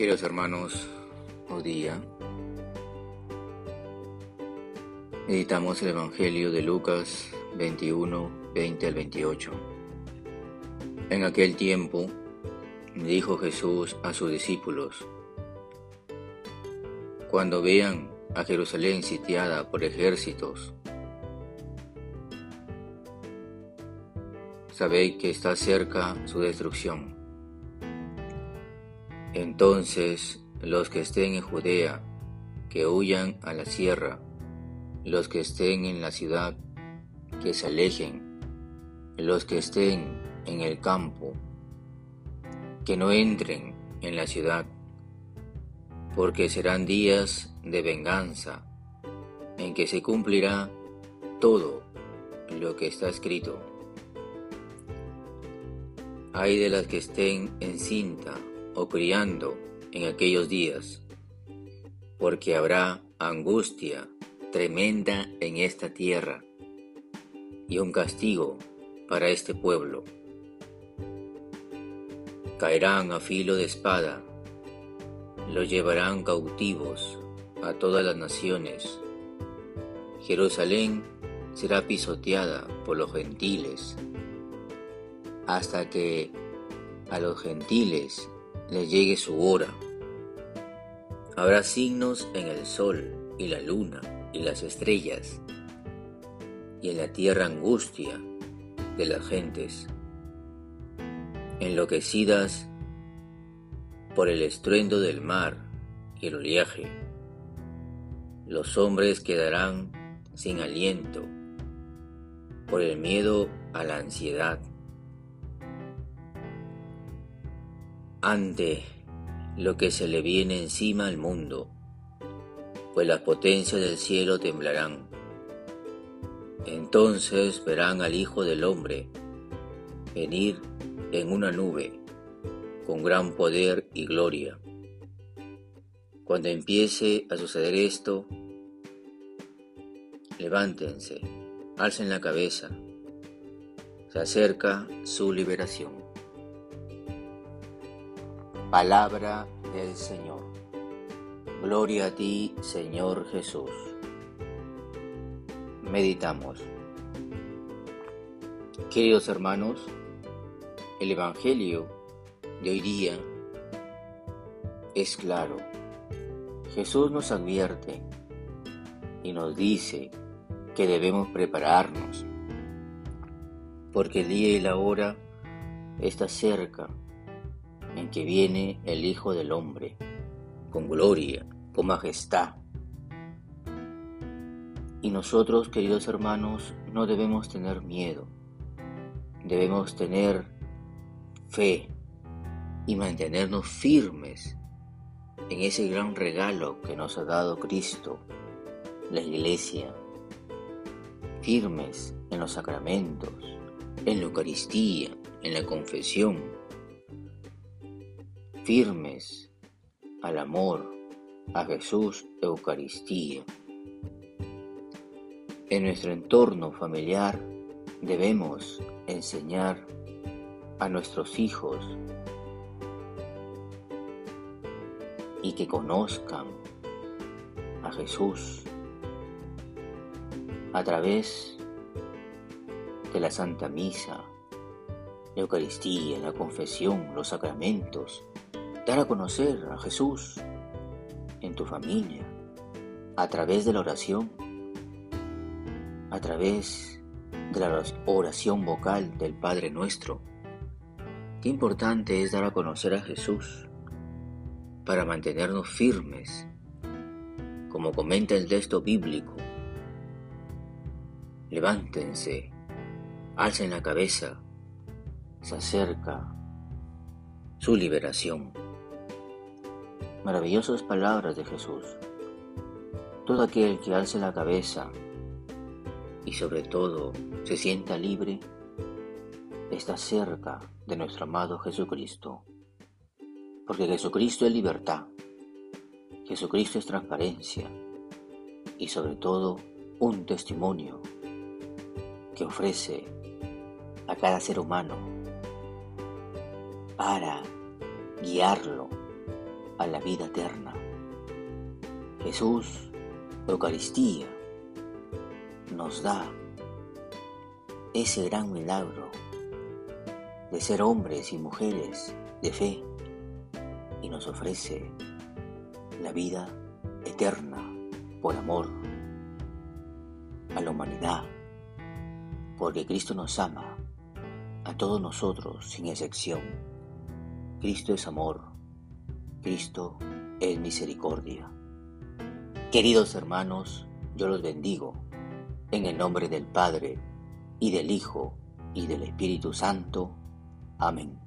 Queridos hermanos, hoy día meditamos el Evangelio de Lucas 21, 20 al 28. En aquel tiempo dijo Jesús a sus discípulos, Cuando vean a Jerusalén sitiada por ejércitos, sabéis que está cerca su destrucción. Entonces los que estén en Judea, que huyan a la sierra, los que estén en la ciudad, que se alejen, los que estén en el campo, que no entren en la ciudad, porque serán días de venganza, en que se cumplirá todo lo que está escrito. Hay de las que estén en cinta o criando en aquellos días, porque habrá angustia tremenda en esta tierra y un castigo para este pueblo. Caerán a filo de espada, los llevarán cautivos a todas las naciones. Jerusalén será pisoteada por los gentiles, hasta que a los gentiles le llegue su hora. Habrá signos en el sol y la luna y las estrellas, y en la tierra angustia de las gentes, enloquecidas por el estruendo del mar y el oleaje. Los hombres quedarán sin aliento por el miedo a la ansiedad ante lo que se le viene encima al mundo, pues las potencias del cielo temblarán. Entonces verán al Hijo del Hombre venir en una nube con gran poder y gloria. Cuando empiece a suceder esto, levántense, alcen la cabeza, se acerca su liberación. Palabra del Señor. Gloria a ti, Señor Jesús. Meditamos. Queridos hermanos, el Evangelio de hoy día es claro. Jesús nos advierte y nos dice que debemos prepararnos, porque el día y la hora está cerca en que viene el Hijo del Hombre, con gloria, con majestad. Y nosotros, queridos hermanos, no debemos tener miedo, debemos tener fe y mantenernos firmes en ese gran regalo que nos ha dado Cristo, la Iglesia, firmes en los sacramentos, en la Eucaristía, en la confesión, firmes al amor, a Jesús Eucaristía. En nuestro entorno familiar debemos enseñar a nuestros hijos y que conozcan a Jesús a través de la Santa Misa, la Eucaristía, la confesión, los sacramentos, dar a conocer a Jesús en tu familia, a través de la oración, a través de la oración vocal del Padre nuestro. Qué importante es dar a conocer a Jesús para mantenernos firmes, como comenta el texto bíblico. Levántense, alcen la cabeza, se acerca su liberación. Maravillosas palabras de Jesús. Todo aquel que alce la cabeza y sobre todo se sienta libre, está cerca de nuestro amado Jesucristo. Porque Jesucristo es libertad, Jesucristo es transparencia y sobre todo un testimonio que ofrece a cada ser humano para guiarlo a la vida eterna. Jesús, Eucaristía, nos da ese gran milagro de ser hombres y mujeres de fe y nos ofrece la vida eterna por amor a la humanidad, porque Cristo nos ama a todos nosotros sin excepción. Cristo es amor, Cristo es misericordia. Queridos hermanos, yo los bendigo en el nombre del Padre, y del Hijo, y del Espíritu Santo. Amén.